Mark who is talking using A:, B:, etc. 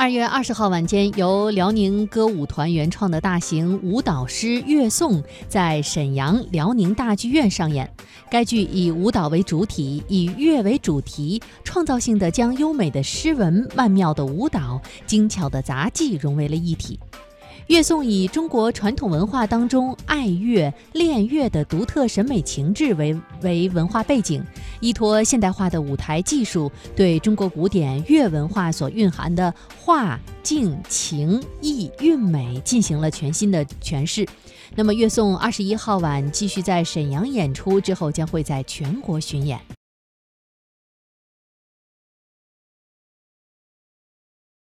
A: 二月二十号晚间，由辽宁歌舞团原创的大型舞蹈诗《乐颂》在沈阳辽宁大剧院上演。该剧以舞蹈为主体，以乐为主题，创造性的将优美的诗文、曼妙的舞蹈、精巧的杂技融为了一体。乐颂以中国传统文化当中爱乐、练乐的独特审美情致为为文化背景，依托现代化的舞台技术，对中国古典乐文化所蕴含的画、境、情、意、韵美进行了全新的诠释。那么，乐颂二十一号晚继续在沈阳演出，之后将会在全国巡演。